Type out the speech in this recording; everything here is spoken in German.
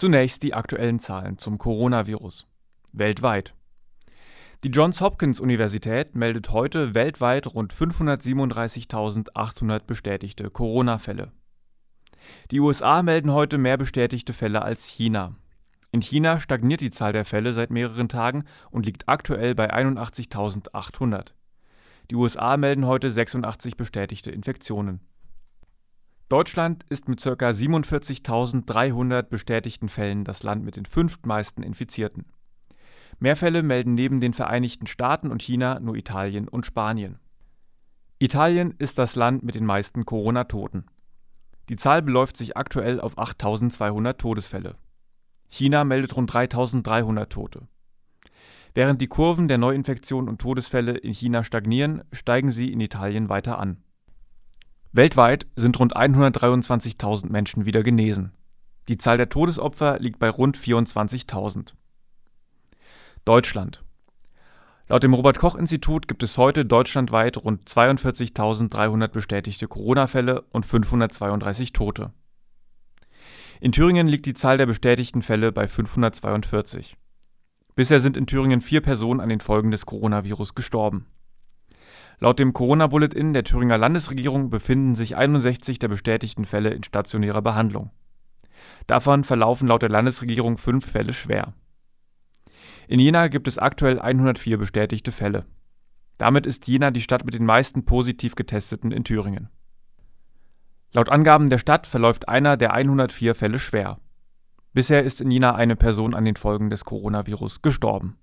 Zunächst die aktuellen Zahlen zum Coronavirus. Weltweit. Die Johns Hopkins Universität meldet heute weltweit rund 537.800 bestätigte Corona-Fälle. Die USA melden heute mehr bestätigte Fälle als China. In China stagniert die Zahl der Fälle seit mehreren Tagen und liegt aktuell bei 81.800. Die USA melden heute 86 bestätigte Infektionen. Deutschland ist mit ca. 47.300 bestätigten Fällen das Land mit den fünftmeisten Infizierten. Mehr Fälle melden neben den Vereinigten Staaten und China nur Italien und Spanien. Italien ist das Land mit den meisten Corona-Toten. Die Zahl beläuft sich aktuell auf 8200 Todesfälle. China meldet rund 3300 Tote. Während die Kurven der Neuinfektionen und Todesfälle in China stagnieren, steigen sie in Italien weiter an. Weltweit sind rund 123.000 Menschen wieder genesen. Die Zahl der Todesopfer liegt bei rund 24.000. Deutschland. Laut dem Robert Koch Institut gibt es heute deutschlandweit rund 42.300 bestätigte Corona-Fälle und 532 Tote. In Thüringen liegt die Zahl der bestätigten Fälle bei 542. Bisher sind in Thüringen vier Personen an den Folgen des Coronavirus gestorben. Laut dem Corona-Bulletin der Thüringer Landesregierung befinden sich 61 der bestätigten Fälle in stationärer Behandlung. Davon verlaufen laut der Landesregierung fünf Fälle schwer. In Jena gibt es aktuell 104 bestätigte Fälle. Damit ist Jena die Stadt mit den meisten positiv getesteten in Thüringen. Laut Angaben der Stadt verläuft einer der 104 Fälle schwer. Bisher ist in Jena eine Person an den Folgen des Coronavirus gestorben